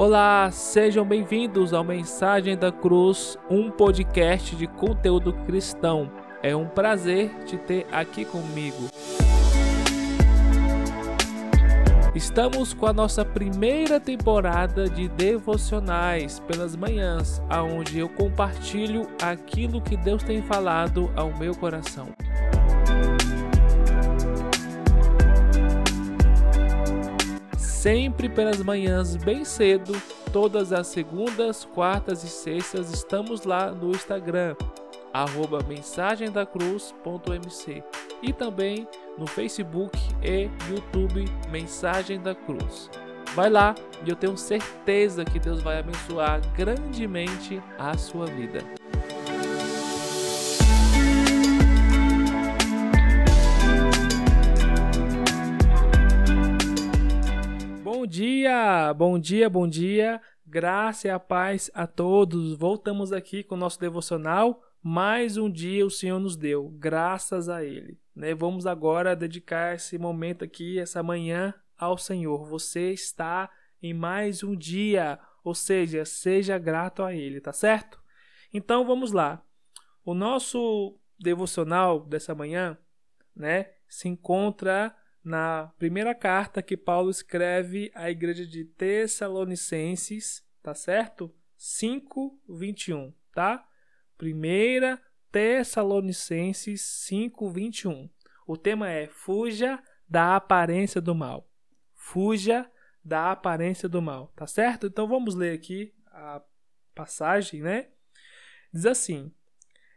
Olá, sejam bem-vindos ao Mensagem da Cruz, um podcast de conteúdo cristão. É um prazer te ter aqui comigo. Estamos com a nossa primeira temporada de devocionais pelas manhãs, aonde eu compartilho aquilo que Deus tem falado ao meu coração. Sempre pelas manhãs bem cedo, todas as segundas, quartas e sextas estamos lá no Instagram, arroba mensagemdacruz.mc e também no Facebook e YouTube Mensagem da Cruz. Vai lá e eu tenho certeza que Deus vai abençoar grandemente a sua vida. Dia, bom dia, bom dia. Graça e a paz a todos. Voltamos aqui com o nosso devocional. Mais um dia o Senhor nos deu, graças a Ele. Né? Vamos agora dedicar esse momento aqui, essa manhã, ao Senhor. Você está em mais um dia, ou seja, seja grato a Ele, tá certo? Então vamos lá. O nosso devocional dessa manhã, né, se encontra na primeira carta que Paulo escreve à igreja de Tessalonicenses, tá certo? 5:21, tá? Primeira Tessalonicenses 5:21. O tema é fuja da aparência do mal. Fuja da aparência do mal, tá certo? Então vamos ler aqui a passagem, né? Diz assim: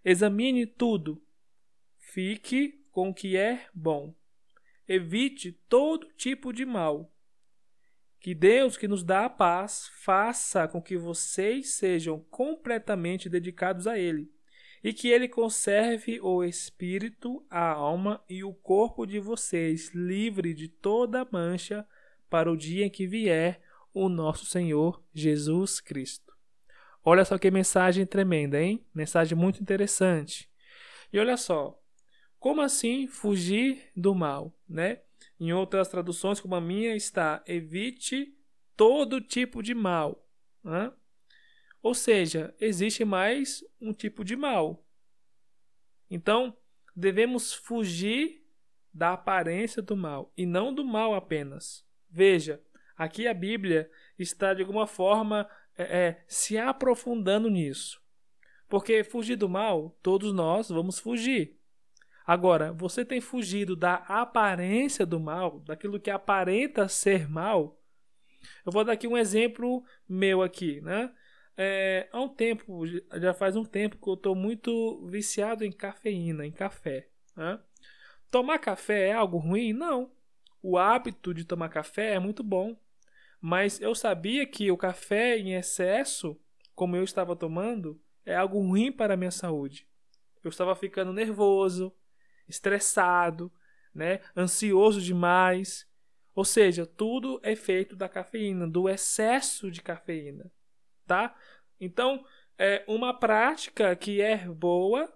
Examine tudo, fique com o que é bom evite todo tipo de mal. Que Deus, que nos dá a paz, faça com que vocês sejam completamente dedicados a Ele e que Ele conserve o espírito, a alma e o corpo de vocês livre de toda mancha para o dia em que vier o nosso Senhor Jesus Cristo. Olha só que mensagem tremenda, hein? Mensagem muito interessante. E olha só, como assim fugir do mal, né? Em outras traduções, como a minha, está evite todo tipo de mal. Né? Ou seja, existe mais um tipo de mal. Então, devemos fugir da aparência do mal e não do mal apenas. Veja, aqui a Bíblia está de alguma forma é, é, se aprofundando nisso. Porque fugir do mal, todos nós vamos fugir. Agora, você tem fugido da aparência do mal, daquilo que aparenta ser mal. Eu vou dar aqui um exemplo meu aqui, né? É, há um tempo, já faz um tempo que eu estou muito viciado em cafeína, em café. Né? Tomar café é algo ruim? Não. O hábito de tomar café é muito bom. Mas eu sabia que o café em excesso, como eu estava tomando, é algo ruim para a minha saúde. Eu estava ficando nervoso, estressado, né, ansioso demais. Ou seja, tudo é feito da cafeína, do excesso de cafeína, tá? Então, é uma prática que é boa,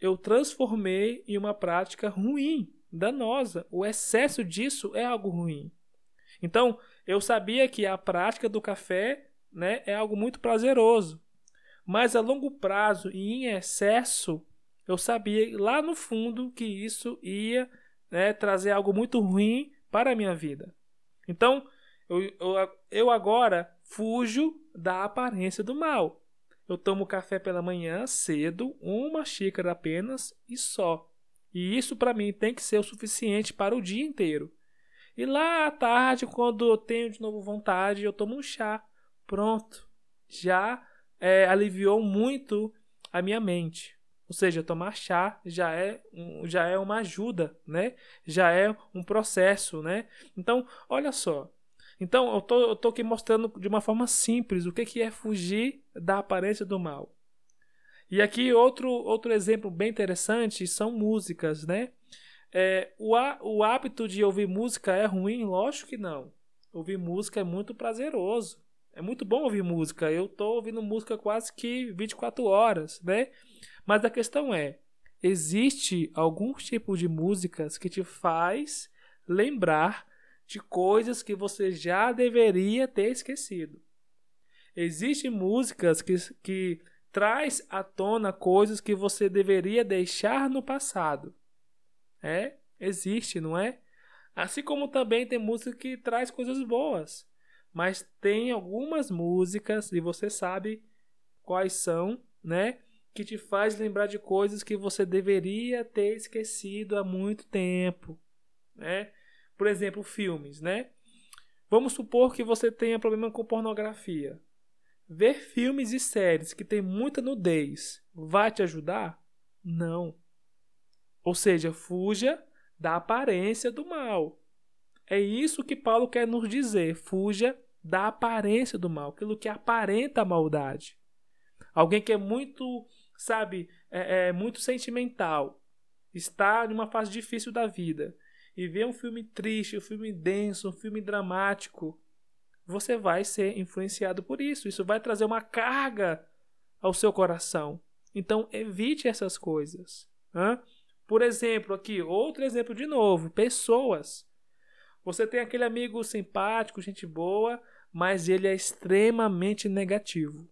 eu transformei em uma prática ruim, danosa. O excesso disso é algo ruim. Então, eu sabia que a prática do café, né, é algo muito prazeroso. Mas a longo prazo e em excesso, eu sabia lá no fundo que isso ia né, trazer algo muito ruim para a minha vida. Então, eu, eu, eu agora fujo da aparência do mal. Eu tomo café pela manhã cedo, uma xícara apenas e só. E isso para mim tem que ser o suficiente para o dia inteiro. E lá à tarde, quando eu tenho de novo vontade, eu tomo um chá. Pronto. Já é, aliviou muito a minha mente. Ou seja, tomar chá já é, já é uma ajuda, né? Já é um processo, né? Então, olha só. Então, eu tô, eu tô aqui mostrando de uma forma simples o que, que é fugir da aparência do mal. E aqui outro, outro exemplo bem interessante são músicas, né? É, o, o hábito de ouvir música é ruim? Lógico que não. Ouvir música é muito prazeroso. É muito bom ouvir música. Eu tô ouvindo música quase que 24 horas, né? Mas a questão é, existe algum tipo de músicas que te faz lembrar de coisas que você já deveria ter esquecido. Existem músicas que, que traz à tona coisas que você deveria deixar no passado. É, existe, não é? Assim como também tem música que traz coisas boas. Mas tem algumas músicas, e você sabe quais são, né? Que te faz lembrar de coisas que você deveria ter esquecido há muito tempo, né? Por exemplo, filmes, né? Vamos supor que você tenha problema com pornografia. Ver filmes e séries que tem muita nudez vai te ajudar? Não. Ou seja, fuja da aparência do mal. É isso que Paulo quer nos dizer. Fuja da aparência do mal, aquilo que aparenta a maldade. Alguém que é muito, sabe, é, é muito sentimental, está em uma fase difícil da vida e vê um filme triste, um filme denso, um filme dramático, você vai ser influenciado por isso. Isso vai trazer uma carga ao seu coração. Então, evite essas coisas. Hã? Por exemplo, aqui, outro exemplo de novo: pessoas. Você tem aquele amigo simpático, gente boa, mas ele é extremamente negativo.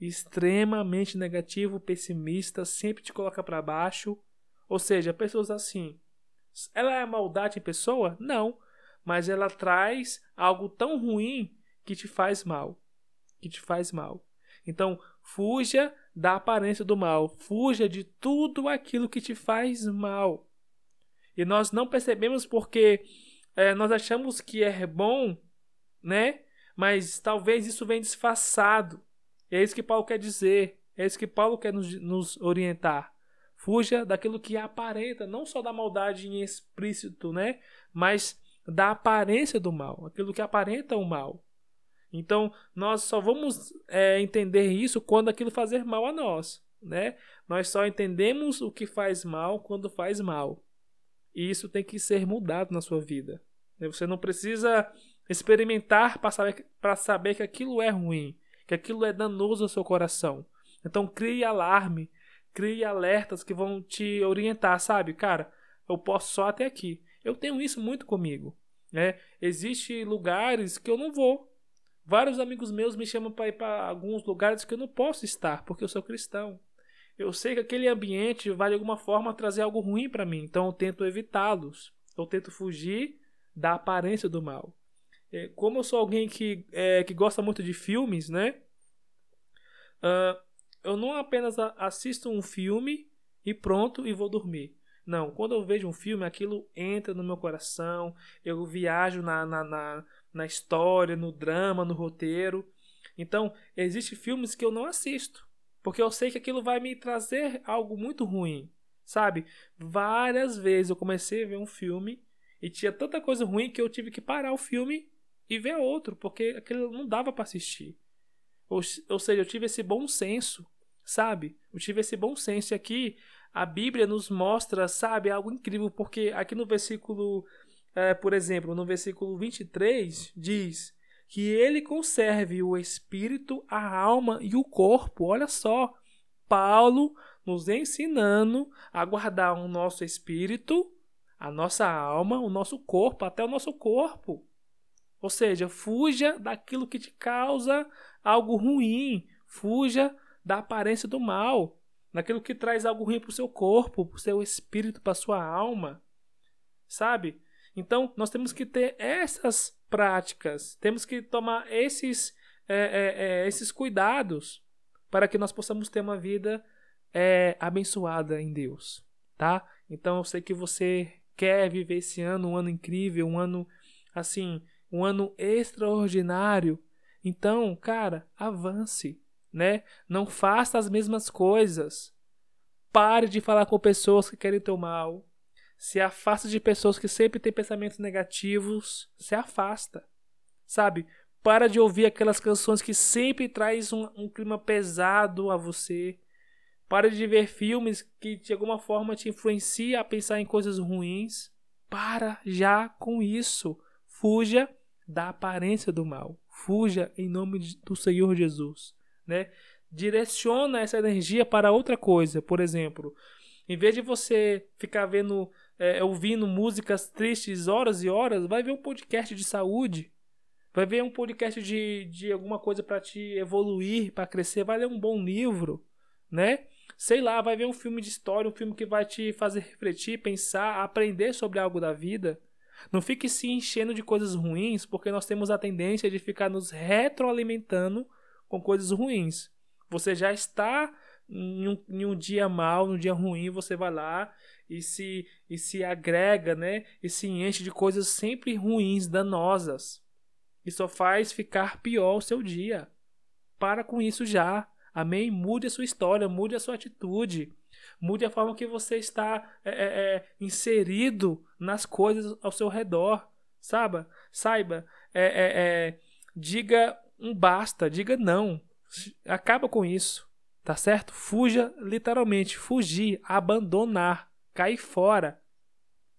Extremamente negativo, pessimista, sempre te coloca para baixo. Ou seja, pessoas assim. Ela é maldade em pessoa? Não. Mas ela traz algo tão ruim que te faz mal. Que te faz mal. Então, fuja da aparência do mal, fuja de tudo aquilo que te faz mal. E nós não percebemos porque é, nós achamos que é bom, né? Mas talvez isso venha disfarçado. É isso que Paulo quer dizer. É isso que Paulo quer nos, nos orientar. Fuja daquilo que aparenta, não só da maldade em explícito, né? Mas da aparência do mal, aquilo que aparenta o mal. Então, nós só vamos é, entender isso quando aquilo fazer mal a nós, né? Nós só entendemos o que faz mal quando faz mal. E isso tem que ser mudado na sua vida. Né? Você não precisa experimentar para saber, saber que aquilo é ruim, que aquilo é danoso ao seu coração. Então, crie alarme, crie alertas que vão te orientar, sabe? Cara, eu posso só até aqui. Eu tenho isso muito comigo. Né? Existem lugares que eu não vou, Vários amigos meus me chamam para ir para alguns lugares que eu não posso estar, porque eu sou cristão. Eu sei que aquele ambiente vai de alguma forma trazer algo ruim para mim, então eu tento evitá-los. Eu tento fugir da aparência do mal. É, como eu sou alguém que, é, que gosta muito de filmes, né? Uh, eu não apenas assisto um filme e pronto e vou dormir. Não, quando eu vejo um filme, aquilo entra no meu coração, eu viajo na, na, na na história, no drama, no roteiro. Então, existem filmes que eu não assisto, porque eu sei que aquilo vai me trazer algo muito ruim, sabe? Várias vezes eu comecei a ver um filme e tinha tanta coisa ruim que eu tive que parar o filme e ver outro, porque aquilo não dava para assistir. Ou, ou seja, eu tive esse bom senso, sabe? Eu tive esse bom senso e aqui a Bíblia nos mostra, sabe, algo incrível, porque aqui no versículo é, por exemplo, no versículo 23, diz que ele conserve o espírito, a alma e o corpo. Olha só, Paulo nos ensinando a guardar o nosso espírito, a nossa alma, o nosso corpo, até o nosso corpo. Ou seja, fuja daquilo que te causa algo ruim, fuja da aparência do mal, daquilo que traz algo ruim para o seu corpo, para o seu espírito, para a sua alma. Sabe? Então, nós temos que ter essas práticas, temos que tomar esses, é, é, é, esses cuidados para que nós possamos ter uma vida é, abençoada em Deus, tá? Então, eu sei que você quer viver esse ano um ano incrível, um ano assim, um ano extraordinário. Então, cara, avance, né? Não faça as mesmas coisas. Pare de falar com pessoas que querem teu mal se afasta de pessoas que sempre têm pensamentos negativos, se afasta. Sabe? Para de ouvir aquelas canções que sempre traz um, um clima pesado a você. Para de ver filmes que de alguma forma te influenciam a pensar em coisas ruins. Para já com isso. Fuja da aparência do mal. Fuja em nome do Senhor Jesus, né? Direciona essa energia para outra coisa, por exemplo, em vez de você ficar vendo é, ouvindo músicas tristes horas e horas, vai ver um podcast de saúde. Vai ver um podcast de, de alguma coisa para te evoluir, para crescer. Vai ler um bom livro, né? Sei lá, vai ver um filme de história, um filme que vai te fazer refletir, pensar, aprender sobre algo da vida. Não fique se enchendo de coisas ruins, porque nós temos a tendência de ficar nos retroalimentando com coisas ruins. Você já está em um, em um dia mal, num dia ruim, você vai lá e se, e se agrega, né? E se enche de coisas sempre ruins, danosas. E só faz ficar pior o seu dia. Para com isso já. Amém? Mude a sua história, mude a sua atitude. Mude a forma que você está é, é, é inserido nas coisas ao seu redor. Saiba, saiba, é, é, é, diga um basta, diga não. Acaba com isso, tá certo? Fuja, literalmente, fugir, abandonar, cair fora,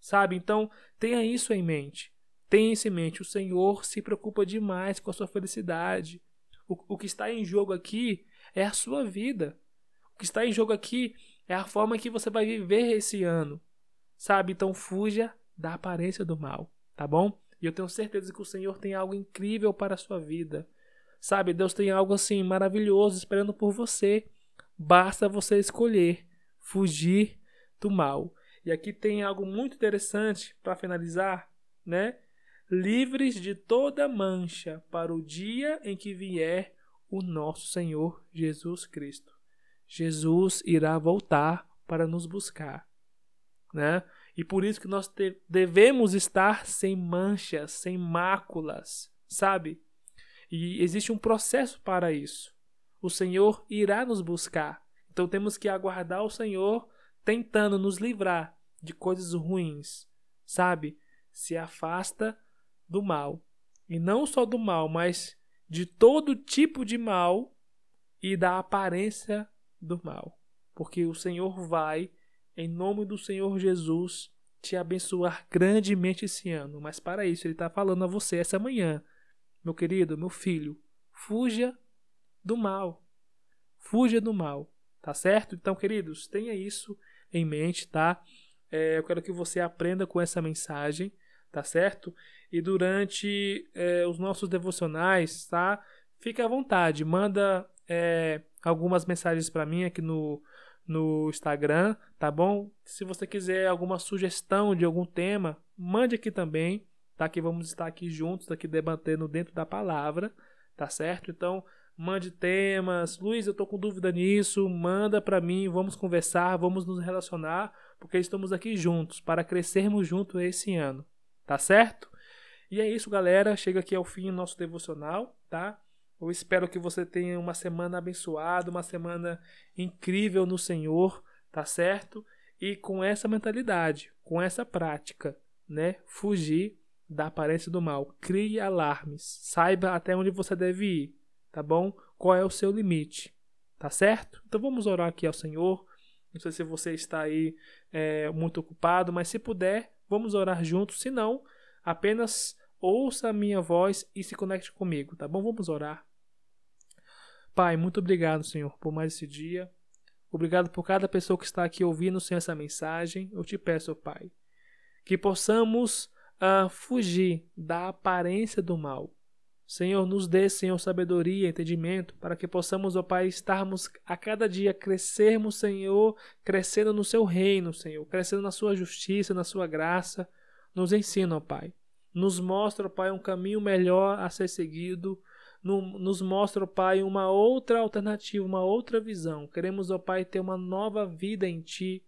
sabe? Então, tenha isso em mente. Tenha isso em mente. O Senhor se preocupa demais com a sua felicidade. O, o que está em jogo aqui é a sua vida. O que está em jogo aqui é a forma que você vai viver esse ano. Sabe? Então fuja da aparência do mal, tá bom? E eu tenho certeza que o Senhor tem algo incrível para a sua vida. Sabe? Deus tem algo assim maravilhoso esperando por você. Basta você escolher fugir do mal. E aqui tem algo muito interessante para finalizar, né? Livres de toda mancha para o dia em que vier o nosso Senhor Jesus Cristo. Jesus irá voltar para nos buscar, né? E por isso que nós devemos estar sem manchas, sem máculas, sabe? E existe um processo para isso. O Senhor irá nos buscar. Então temos que aguardar o Senhor tentando nos livrar de coisas ruins, sabe? Se afasta do mal. E não só do mal, mas de todo tipo de mal e da aparência do mal. Porque o Senhor vai, em nome do Senhor Jesus, te abençoar grandemente esse ano. Mas para isso, Ele está falando a você essa manhã, meu querido, meu filho, fuja do mal. Fuja do mal, tá certo? Então, queridos, tenha isso em mente, tá? É, eu quero que você aprenda com essa mensagem, tá certo? E durante é, os nossos devocionais, tá? Fique à vontade, manda é, algumas mensagens para mim aqui no, no Instagram, tá bom? Se você quiser alguma sugestão de algum tema, mande aqui também, tá? Que vamos estar aqui juntos, aqui debatendo dentro da palavra, tá certo? Então, mande temas. Luiz, eu tô com dúvida nisso, manda para mim, vamos conversar, vamos nos relacionar, porque estamos aqui juntos para crescermos juntos esse ano, tá certo? E é isso, galera. Chega aqui ao fim o nosso devocional, tá? Eu espero que você tenha uma semana abençoada, uma semana incrível no Senhor, tá certo? E com essa mentalidade, com essa prática, né? Fugir da aparência do mal. Crie alarmes. Saiba até onde você deve ir, tá bom? Qual é o seu limite, tá certo? Então vamos orar aqui ao Senhor. Não sei se você está aí é, muito ocupado, mas se puder, vamos orar juntos. Se não, apenas ouça a minha voz e se conecte comigo, tá bom? Vamos orar. Pai, muito obrigado, Senhor, por mais esse dia. Obrigado por cada pessoa que está aqui ouvindo sem essa mensagem. Eu te peço, Pai, que possamos uh, fugir da aparência do mal. Senhor, nos dê, Senhor, sabedoria, entendimento, para que possamos, ó Pai, estarmos a cada dia crescermos, Senhor, crescendo no Seu reino, Senhor, crescendo na Sua justiça, na Sua graça. Nos ensina, ó Pai nos mostra, Pai, um caminho melhor a ser seguido, nos mostra, Pai, uma outra alternativa, uma outra visão. Queremos, ó Pai, ter uma nova vida em Ti,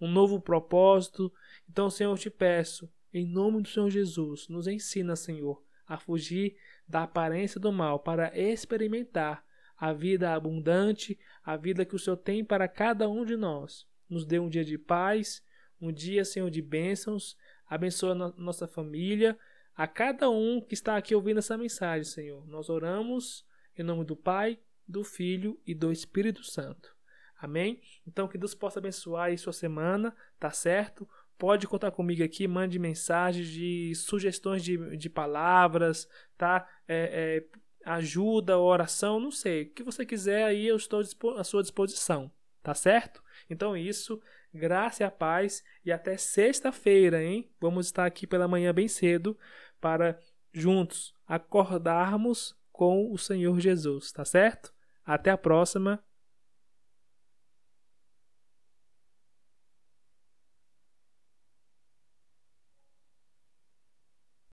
um novo propósito. Então, Senhor, eu te peço, em nome do Senhor Jesus, nos ensina, Senhor, a fugir da aparência do mal para experimentar a vida abundante, a vida que o Senhor tem para cada um de nós. Nos dê um dia de paz, um dia, Senhor, de bênçãos abençoa a nossa família, a cada um que está aqui ouvindo essa mensagem, Senhor. Nós oramos em nome do Pai, do Filho e do Espírito Santo. Amém? Então que Deus possa abençoar aí sua semana, tá certo? Pode contar comigo aqui, mande mensagens de sugestões de, de palavras, tá? É, é, ajuda, oração, não sei. O que você quiser aí, eu estou à sua disposição, tá certo? Então isso graça e a paz e até sexta-feira, hein? Vamos estar aqui pela manhã bem cedo para juntos acordarmos com o Senhor Jesus, tá certo? Até a próxima.